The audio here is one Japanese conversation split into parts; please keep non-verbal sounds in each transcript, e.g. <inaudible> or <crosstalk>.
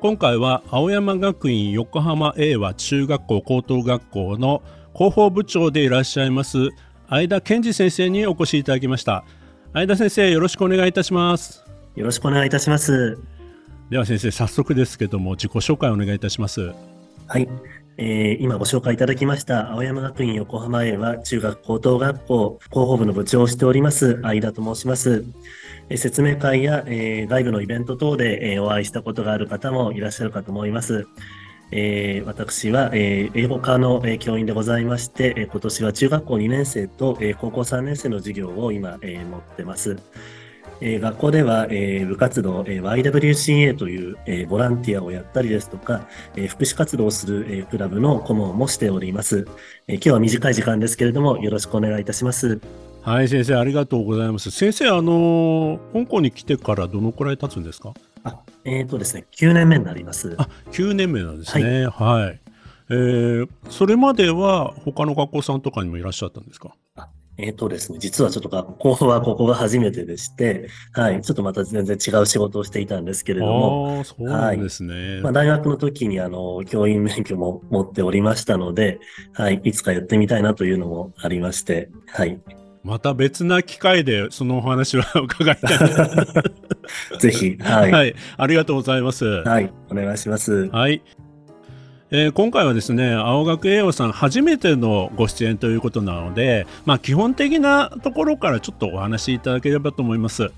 今回は青山学院横浜 A 和中学校高等学校の広報部長でいらっしゃいます相田健二先生にお越しいただきました。相田先生よろしくお願いいたします。よろしくお願いいたします。では先生早速ですけども自己紹介をお願いいたします。はい、えー、今ご紹介いただきました青山学院横浜 A は中学高等学校広報部の部長をしております相田と申します説明会や、えー、外部のイベント等で、えー、お会いしたことがある方もいらっしゃるかと思います。えー、私は、えー、英語科の、えー、教員でございまして、えー、今年は中学校2年生と、えー、高校3年生の授業を今、えー、持ってます。えー、学校では、えー、部活動、えー、YWCA という、えー、ボランティアをやったりですとか、えー、福祉活動をする、えー、クラブの顧問もしております、えー。今日は短い時間ですけれども、よろしくお願いいたします。はい、先生、ありがとうございます。先生、あの香港に来てからどのくらい経つんですか？あ、えっ、ー、とですね、9年目になります。あ、9年目なんですね。はい。はい、えー、それまでは他の学校さんとかにもいらっしゃったんですか？あえっ、ー、とですね、実はちょっと学校はここが初めてでして、はい、ちょっとまた全然違う仕事をしていたんですけれども、あそうなんですね。はい、まあ、大学の時にあの、教員免許も持っておりましたので、はい、いつかやってみたいなというのもありまして、はい。また別な機会でそのお話は <laughs> 伺いたい。<laughs> ぜひ、はい、はい。ありがとうございます。はい。お願いします。はい。えー、今回はですね青学栄養さん初めてのご出演ということなので、まあ、基本的なところからちょっとお話しいただければと思います。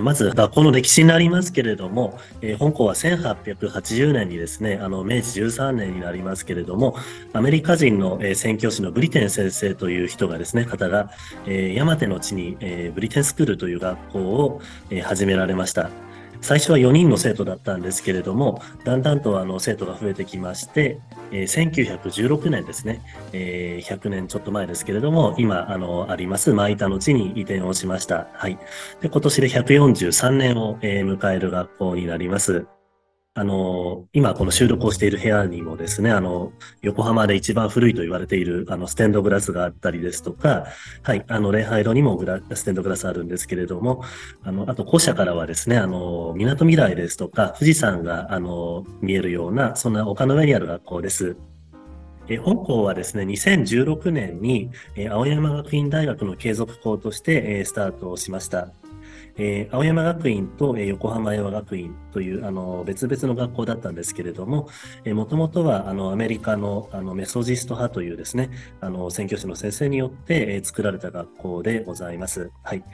まず学校の歴史になりますけれども、えー、本校は1880年にですね、あの明治13年になりますけれども、アメリカ人の、えー、宣教師のブリテン先生という人がですね、方が、えー、山手の地に、えー、ブリテンスクールという学校を、えー、始められました。最初は4人の生徒だったんですけれども、だんだんとあの生徒が増えてきまして、えー、1916年ですね、えー、100年ちょっと前ですけれども、今、あの、あります、舞田の地に移転をしました。はい。で、今年で143年を、えー、迎える学校になります。あの、今この収録をしている部屋にもですね、あの、横浜で一番古いと言われている、あの、ステンドグラスがあったりですとか、はい、あの、礼拝路にもグラステンドグラスあるんですけれども、あの、あと校舎からはですね、あの、港未来ですとか、富士山が、あの、見えるような、そんな丘の上にある学校です。え本校はですね、2016年に、え青山学院大学の継続校として、えスタートしました。えー、青山学院と、横浜山学院というあの別々の学校だったんですけれども、もともとはあのアメリカのあのメソジスト派というですね、あの宣教師の先生によって、作られた学校でございます。はい。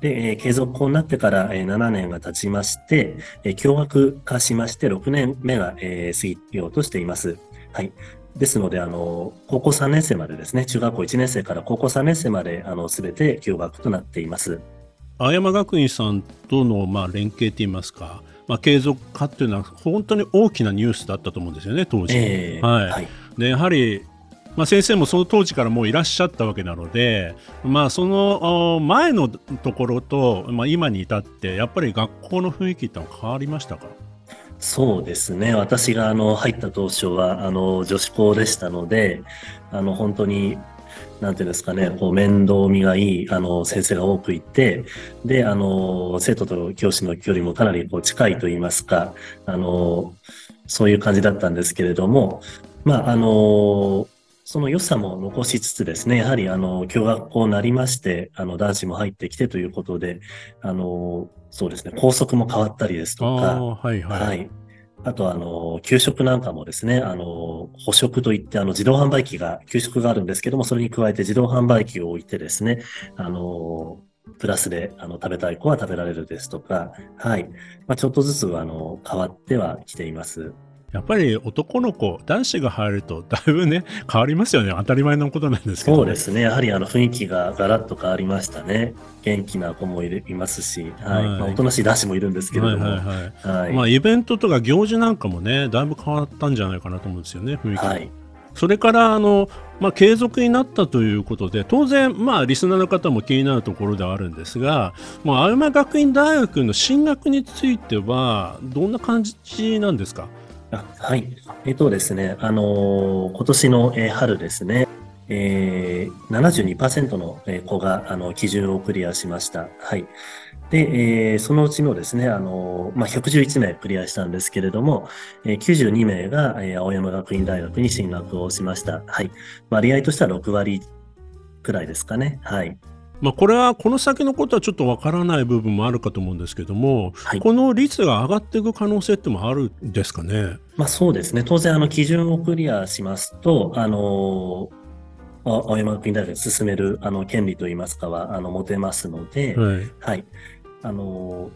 で、え、継続校になってから、え、7年が経ちまして、え、共学化しまして6年目が、え、過ぎようとしています。はい。ですので、あの、高校3年生までですね、中学校1年生から高校3年生まで、あの、すべて共学となっています。青山学院さんとのまあ連携といいますか、まあ、継続化っていうのは本当に大きなニュースだったと思うんですよね、当時。えー、はい、はい、でやはりまあ、先生もその当時からもういらっしゃったわけなので、まあ、その前のところと、まあ、今に至ってやっぱり学校の雰囲気ってのは変わりましたか？そうですね。私があの入った当初はあの女子校でしたのであの本当になんていうんですかね、こう面倒見がいい、あの、先生が多くいて、で、あの、生徒と教師の距離もかなりこう近いと言いますか、あの、そういう感じだったんですけれども、まあ、あの、その良さも残しつつですね、やはり、あの、共学校になりまして、あの、男子も入ってきてということで、あの、そうですね、校則も変わったりですとか、はい、はい、はい。あと、あの、給食なんかもですね、あの、補食といって、あの、自動販売機が、給食があるんですけども、それに加えて自動販売機を置いてですね、あの、プラスで、あの、食べたい子は食べられるですとか、はい。まあ、ちょっとずつ、あの、変わってはきています。やっぱり男の子、男子が入るとだいぶね、変わりますよね。当たり前のことなんですけど。そうですね。やはりあの雰囲気がガラッと変わりましたね。元気な子もいますし、はい。はい、まあ、おとなしい男子もいるんですけれども。はいはい、はい、まあ、イベントとか行事なんかもね、だいぶ変わったんじゃないかなと思うんですよね、雰囲気はい。それからあの、まあ、継続になったということで当然、まあ、リスナーの方も気になるところではあるんですが、まあ、青山学院大学の進学についてはどんな感じなんですか？はい。えっ、とですね、あのー、今年の、えー、春ですね、えー、72%の子があの基準をクリアしました。はい。で、えー、そのうちのですね、あの、まあ、111名クリアしたんですけれども、えー、92名が、えー、青山学院大学に進学をしました。はい。割合としては6割くらいですかね。はい。まあ、これはこの先のことはちょっとわからない部分もあるかと思うんですけども、はい、この率が上がっていく可能性ってもあるんですかね？まあ、そうですね。当然、あの、基準をクリアしますと、あの青山学院大学に進めるあの権利といいますかはあの持てますので、はい、はい、あの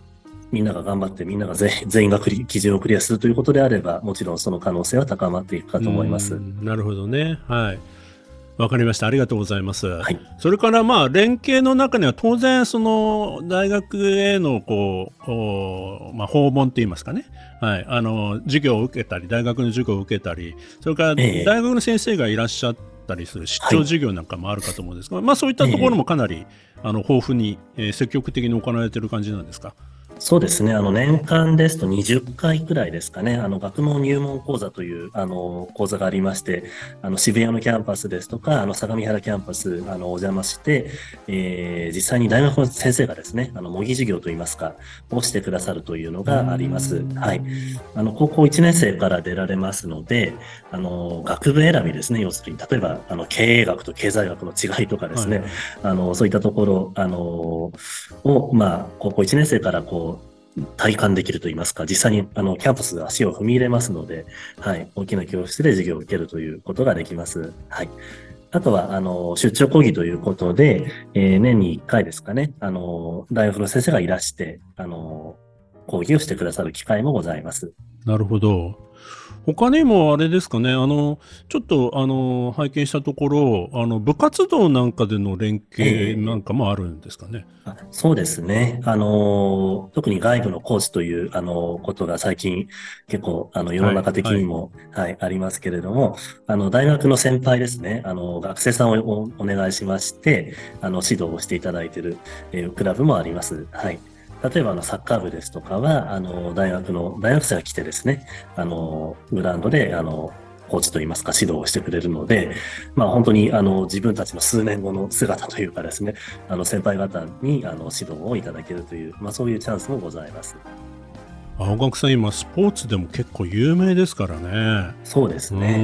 みんなが頑張ってみんなが <laughs> 全員が基準をクリアするということであればもちろんその可能性は高まっていくかと思います。なるほどね。はい。わかりました。ありがとうございます。はい、それからまあ連携の中には当然その大学へのこうまあ訪問って言いますかね。はい。あの授業を受けたり大学の授業を受けたり、それから大学の先生がいらっしゃったりする出張授業なんかもあるかと思うんですが、はい、まあそういったところもかなり、あの豊富に、えー、積極的に行われている感じなんですか？そうですね。あの、年間ですと20回くらいですかね。あの、学問入門講座という、あの、講座がありまして、あの、渋谷のキャンパスですとか、あの、相模原キャンパス、あの、お邪魔して、えー、実際に大学の先生がですね、あの、模擬授業といいますか、をしてくださるというのがあります。はい。あの、高校1年生から出られますので、あの、学部選びですね。要するに、例えば、あの、経営学と経済学の違いとかですね、はい、あの、そういったところ、あの、を、まあ、高校1年生からこう、体感できるといいますか、実際にあのキャンパスで足を踏み入れますので、はい、大きな教室で授業を受けるということができます。はい。あとは、あの、出張講義ということで、えー、年に1回ですかね、あの、大学の先生がいらして、あの、講義をしてくださる機会もございます。なるほど。他にもあれですかね、あの、ちょっと、あの、拝見したところ、あの、部活動なんかでの連携なんかもあるんですかね。えー、そうですね。あの、特に外部のコーチという、あの、ことが最近結構、あの、世の中的にも、はい、はい、ありますけれども、あの、大学の先輩ですね、あの、学生さんをお願いしまして、あの、指導をしていただいている、えー、クラブもあります。はい。例えばあのサッカー部ですとかは、あの大学の大学生が来てですね、あのグラウンドであのコーチといいますか指導をしてくれるので、まあ本当にあの自分たちの数年後の姿というかですね、あの先輩方にあの指導をいただけるという、まあそういうチャンスもございます。青学さん今スポーツでも結構有名ですからね。そうですね。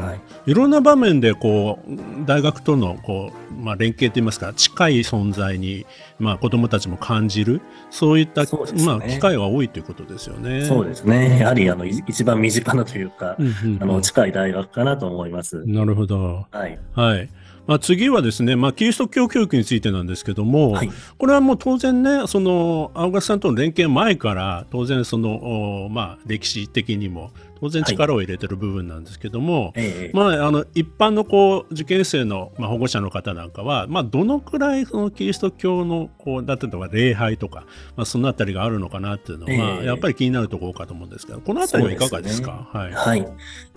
はい、いろんな場面でこう大学とのこうまあ連携といいますか近い存在にまあ子どもたちも感じるそういった、ね、まあ機会が多いということですよね。そうですね。やはりあの一番身近なというか、うんうんうん、あの近い大学かなと思います。なるほど。はい。はい。まあ、次はですね、まあ、キリスト教教育についてなんですけども、はい、これはもう当然ね、その青学さんとの連携前から、当然その、まあ、歴史的にも当然力を入れてる部分なんですけども、はい、まあ、あの一般のこう受験生の、まあ、保護者の方なんかは、まあ、どのくらいそのキリスト教のこうだったとか礼拝とか、まあ、そのあたりがあるのかなっていうのは、やっぱり気になるところかと思うんですけどこのあたりはいかがですか、ね、はい、はい、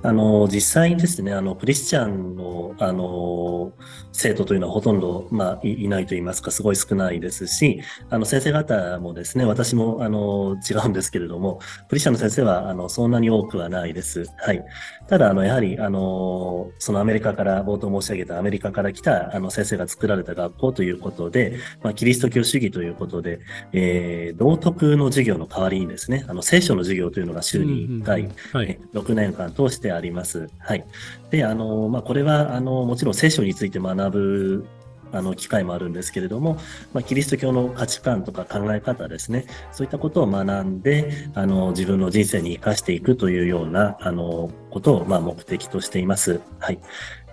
あの実際にですねあのクリスチャンのあの生徒というのはほとんど、まあ、いないと言いますかすごい少ないですしあの先生方もですね私もあの違うんですけれどもクリスチャンの先生はあのそんなに多くはないです。はい。ただ、あの、やはり、あの、そのアメリカから、冒頭申し上げたアメリカから来た、あの、先生が作られた学校ということで、まあ、キリスト教主義ということで、えー、道徳の授業の代わりにですね、あの、聖書の授業というのが週に1回、うんうんはい、6年間通してあります。はい。で、あの、まあ、これは、あの、もちろん聖書について学ぶあの機会もあるんですけれども、まあ、キリスト教の価値観とか考え方ですね、そういったことを学んで、あの自分の人生に生かしていくというようなあのことをまあ目的としています。はい。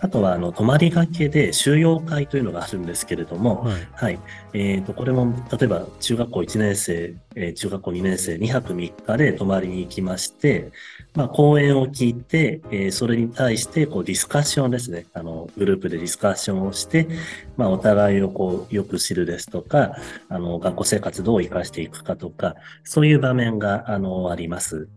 あとは、あの、泊まりがけで収容会というのがあるんですけれども、はい。はい。えっ、と、これも、例えば、中学校1年生、えー中学校2年生、2泊3日で泊まりに行きまして、まあ、講演を聞いて、えーそれに対して、こう、ディスカッションですね。あの、グループでディスカッションをして、まあ、お互いをこう、よく知るですとか、あの、学校生活どう生かしていくかとか、そういう場面が、あの、あります。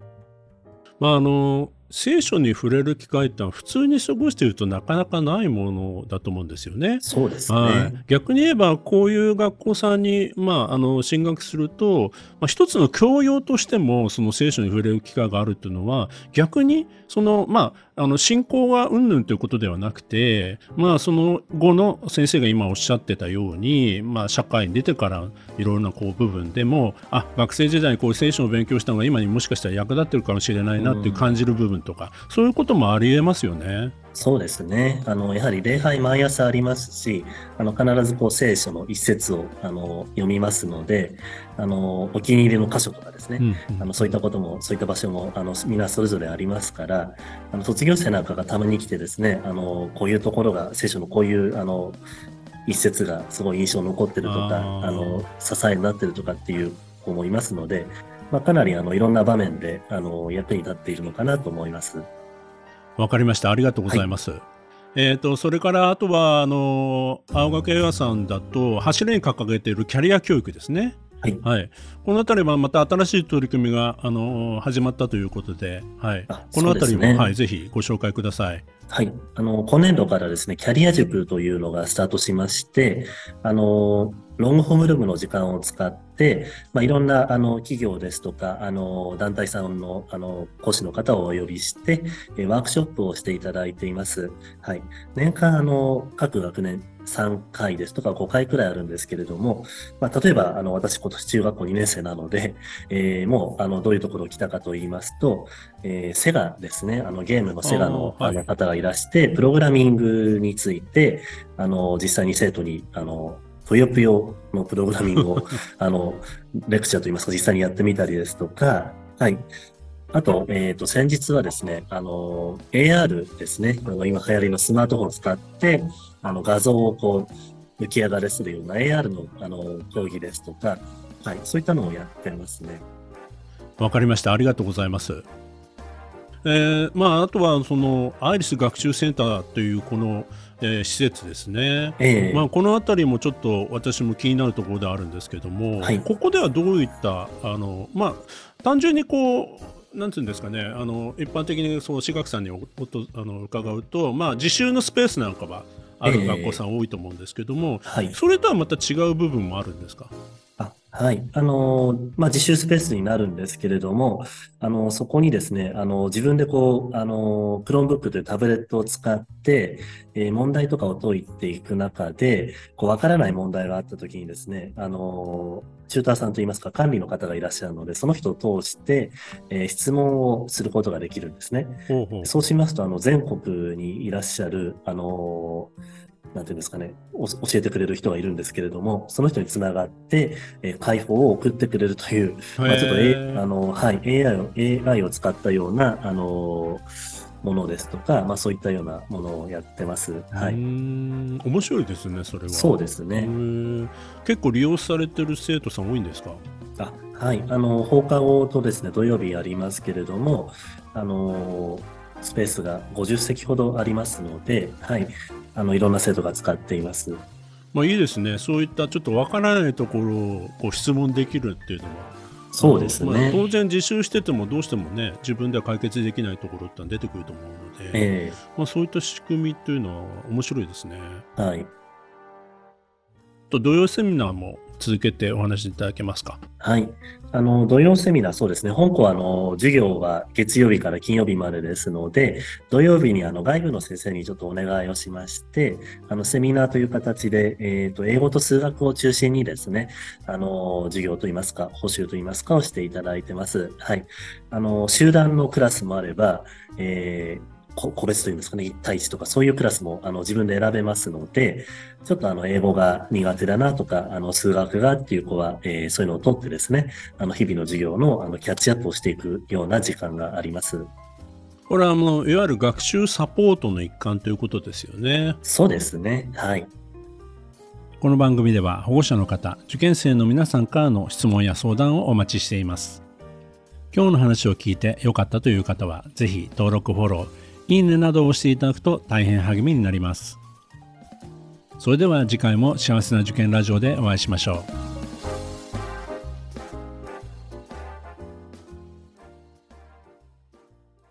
まああの聖書に触れる機会って普通に過ごしているとなかなかないものだと思うんですよね。そうですね。はい、逆に言えばこういう学校さんに、まあ、あの進学すると、まあ、一つの教養としてもその聖書に触れる機会があるっていうのは逆にその、まあ、あの信仰がうんぬんということではなくて、まあ、その後の先生が今おっしゃってたように、まあ、社会に出てからいろいろなこう部分でもあ学生時代にこういう聖書を勉強したのが今にもしかしたら役立ってるかもしれないなって感じる部分とか、そういうこともありえますよね。そうですね。あの、やはり礼拝毎朝ありますし、あの、必ずこう聖書の一節を、あの、読みますので、あの、お気に入りの箇所とかですね。うんうんあの、そういったことも、そういった場所も、あの、みんなそれぞれありますから、あの、卒業生なんかがたまに来てですね、あの、こういうところが、聖書のこういう、あの、一節がすごい印象に残ってるとか、あの、支えになってるとかっていう子もいますので、まあ、かなり、あの、いろんな場面で、あの、役に立っているのかなと思います。わかりました。ありがとうございます。えっ、と、それから、あとは、あの、青学映画さんだと、柱に掲げているキャリア教育ですね。はい。はい。このあたりはまた新しい取り組みが、あの、始まったということで、はいあ。このあたりも、ねはい、ぜひご紹介ください。はい。あの、今年度からですね、キャリア塾というのがスタートしまして、あの、ロングホームルームの時間を使って、まあ、いろんな、あの、企業ですとか、あの、団体さんの、あの、講師の方をお呼びして、えワークショップをしていただいています。はい。年間、あの、各学年3回ですとか5回くらいあるんですけれども、まあ、例えば、あの、私今年中学校2年生なので、えーもう、あの、どういうところを来たかと言いますと、えーセガですね、あの、ゲームのセガのの方がいらして、プログラミングについて、あの、実際に生徒に、あの、ぷよぷよのプログラミングを、<laughs> あの、レクチャーといいますか、実際にやってみたりですとか、はい。あと、えっ、と、先日はですね、あの、AR ですね、あの今流行りのスマートフォンを使って、あの、画像をこう、浮き上がらせるような AR の、あの、講義ですとか、はい、そういったのをやってますね。わかりました。ありがとうございます。えーまあ、あとは、その、アイリス学習センターという、この、えー施設ですね。ええまあ、この辺りもちょっと私も気になるところであるんですけども、はいここではどういったあの、まあ、単純にこうなんていうんですかねあの一般的にそう志学さんにおおとあの伺うと、まあ、自習のスペースなんかはあるええ学校さん多いと思うんですけども、はい。それとはまた違う部分もあるんですか？あはい。あのーまあ、自習スペースになるんですけれども、あのーそこにですね、あのー自分でこう、あのー、Chromebook というタブレットを使って、えー問題とかを解いていく中で、こう、わからない問題があったときにですね、あのーチューターさんといいますか、管理の方がいらっしゃるので、その人を通して、えー質問をすることができるんですね。ほうほうそうしますと、あの、全国にいらっしゃる、あのーなんていうんですかね、お教えてくれる人がいるんですけれども、その人につながって、えー解放を送ってくれるという、まあ、ちょっと、へ A ーあの、はい、AI を、AI を使ったような、あのーものですとか、まあそういったようなものをやってます。はい。ん面白いですねそれはそうですへね。ー結構利用されてる生徒さん多いんですか？あはい。あの、放課後とですね、土曜日ありますけれども、あの、スペースが50席ほどありますので、はい。あの、いろんな生徒が使っています。まあいいですねそういったちょっとわからないところをこう質問できるっていうのはそうですあのまあね。当然自習しててもどうしてもね自分では解決できないところって出てくると思うので、えまあ、そういった仕組みというのは面白いですね。えはい。と土曜セミナーも続けてお話しいただけますか？はい。あの、土曜セミナー、そうですね。本校は、あの、授業は月曜日から金曜日までですので、土曜日に、あの、外部の先生にちょっとお願いをしまして、あの、セミナーという形で、えっ、と、英語と数学を中心にですね、あの、授業といいますか、補習といいますかをしていただいてます。はい。あの、集団のクラスもあれば、えー個別というんですかね、1対1とかそういうクラスもあの自分で選べますので、ちょっとあの英語が苦手だなとか、あの数学がっていう子は、えーそういうのを取ってですね、あの日々の授業のあのキャッチアップをしていくような時間があります。これはもういわゆる学習サポートの一環ということですよね。そうですね。はい。この番組では保護者の方、受験生の皆さんからの質問や相談をお待ちしています。今日の話を聞いて良かったという方は、ぜひ登録、フォロー、いいねなどを押していただくと大変励みになります。それでは次回も幸せな受験ラジオでお会いしましょう。